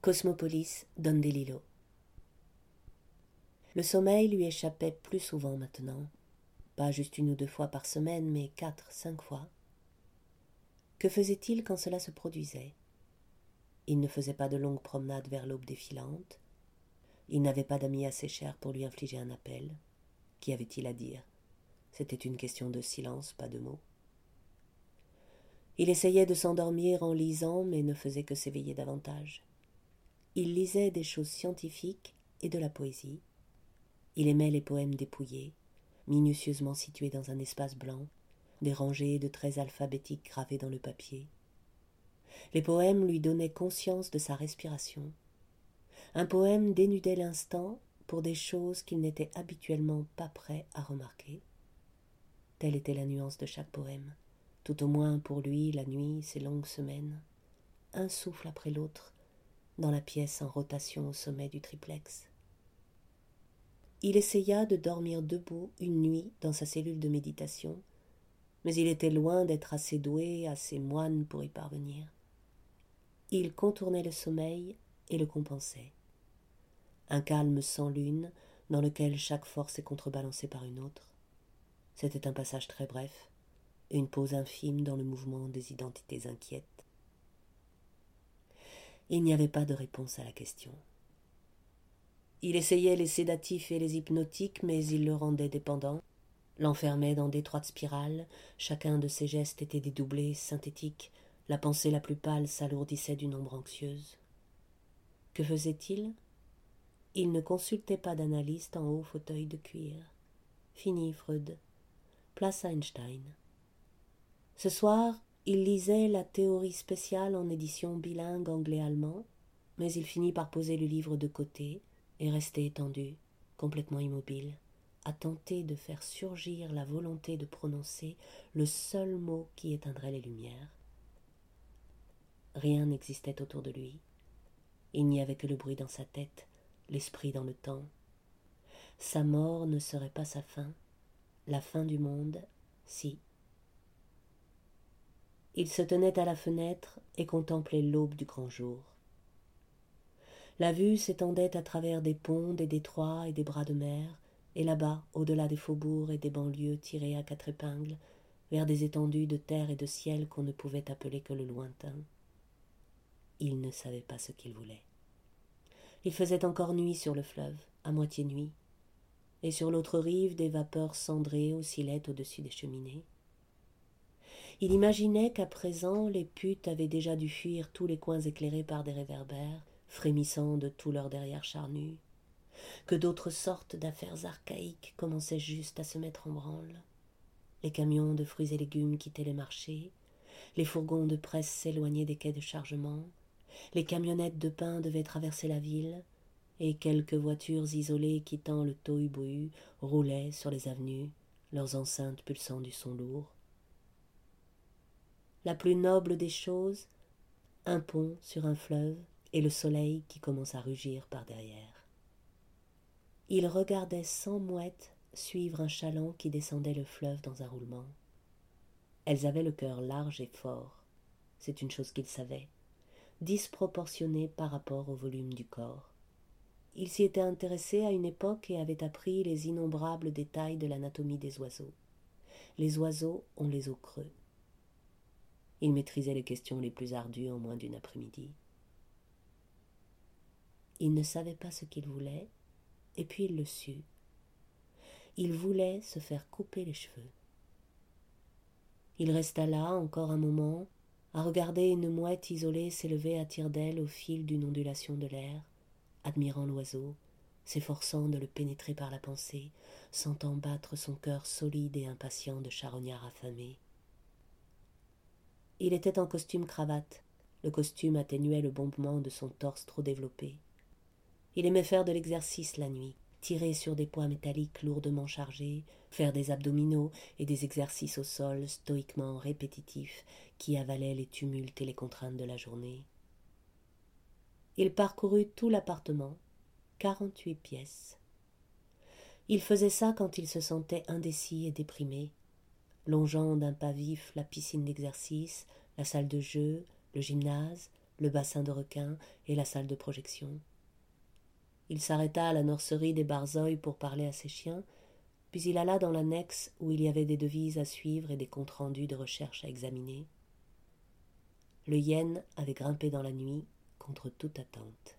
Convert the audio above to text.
Cosmopolis Don Delilo. Le sommeil lui échappait plus souvent maintenant, pas juste une ou deux fois par semaine, mais quatre, cinq fois. Que faisait-il quand cela se produisait? Il ne faisait pas de longues promenades vers l'aube défilante. Il n'avait pas d'amis assez chers pour lui infliger un appel. Qu'y avait-il à dire? C'était une question de silence, pas de mots. Il essayait de s'endormir en lisant, mais ne faisait que s'éveiller davantage. Il lisait des choses scientifiques et de la poésie. Il aimait les poèmes dépouillés, minutieusement situés dans un espace blanc, des rangées de traits alphabétiques gravés dans le papier. Les poèmes lui donnaient conscience de sa respiration. Un poème dénudait l'instant pour des choses qu'il n'était habituellement pas prêt à remarquer. Telle était la nuance de chaque poème, tout au moins pour lui la nuit, ces longues semaines, un souffle après l'autre, dans la pièce en rotation au sommet du triplex. Il essaya de dormir debout une nuit dans sa cellule de méditation, mais il était loin d'être assez doué, assez moine pour y parvenir. Il contournait le sommeil et le compensait. Un calme sans lune, dans lequel chaque force est contrebalancée par une autre. C'était un passage très bref, une pause infime dans le mouvement des identités inquiètes. Il n'y avait pas de réponse à la question. Il essayait les sédatifs et les hypnotiques, mais il le rendait dépendant, l'enfermait dans d'étroites spirales, chacun de ses gestes était dédoublé, synthétique, la pensée la plus pâle s'alourdissait d'une ombre anxieuse. Que faisait-il? Il ne consultait pas d'analyste en haut fauteuil de cuir. Fini, Freud. Place Einstein. Ce soir, il lisait la théorie spéciale en édition bilingue anglais-allemand, mais il finit par poser le livre de côté et rester étendu, complètement immobile, à tenter de faire surgir la volonté de prononcer le seul mot qui éteindrait les lumières. Rien n'existait autour de lui. Il n'y avait que le bruit dans sa tête, l'esprit dans le temps. Sa mort ne serait pas sa fin, la fin du monde, si. Il se tenait à la fenêtre et contemplait l'aube du grand jour. La vue s'étendait à travers des ponts, des détroits et des bras de mer, et là-bas, au-delà des faubourgs et des banlieues tirées à quatre épingles, vers des étendues de terre et de ciel qu'on ne pouvait appeler que le lointain. Il ne savait pas ce qu'il voulait. Il faisait encore nuit sur le fleuve, à moitié nuit, et sur l'autre rive des vapeurs cendrées oscillaient au-dessus des cheminées. Il imaginait qu'à présent les putes avaient déjà dû fuir tous les coins éclairés par des réverbères, frémissant de tout leur derrière charnu, que d'autres sortes d'affaires archaïques commençaient juste à se mettre en branle. Les camions de fruits et légumes quittaient les marchés, les fourgons de presse s'éloignaient des quais de chargement, les camionnettes de pain devaient traverser la ville, et quelques voitures isolées quittant le tohu roulaient sur les avenues, leurs enceintes pulsant du son lourd la plus noble des choses, un pont sur un fleuve et le soleil qui commence à rugir par derrière. Il regardait sans mouette suivre un chaland qui descendait le fleuve dans un roulement. Elles avaient le cœur large et fort, c'est une chose qu'il savait, disproportionné par rapport au volume du corps. Il s'y était intéressé à une époque et avait appris les innombrables détails de l'anatomie des oiseaux. Les oiseaux ont les os creux. Il maîtrisait les questions les plus ardues en moins d'une après-midi. Il ne savait pas ce qu'il voulait, et puis il le sut. Il voulait se faire couper les cheveux. Il resta là encore un moment, à regarder une mouette isolée s'élever à tire-d'aile au fil d'une ondulation de l'air, admirant l'oiseau, s'efforçant de le pénétrer par la pensée, sentant battre son cœur solide et impatient de charognard affamé. Il était en costume cravate. Le costume atténuait le bombement de son torse trop développé. Il aimait faire de l'exercice la nuit, tirer sur des poids métalliques lourdement chargés, faire des abdominaux et des exercices au sol stoïquement répétitifs qui avalaient les tumultes et les contraintes de la journée. Il parcourut tout l'appartement, quarante-huit pièces. Il faisait ça quand il se sentait indécis et déprimé, longeant d'un pas vif la piscine d'exercice, la salle de jeu, le gymnase, le bassin de requins et la salle de projection. Il s'arrêta à la nurserie des Barzoï pour parler à ses chiens, puis il alla dans l'annexe où il y avait des devises à suivre et des comptes rendus de recherche à examiner. Le hyène avait grimpé dans la nuit contre toute attente.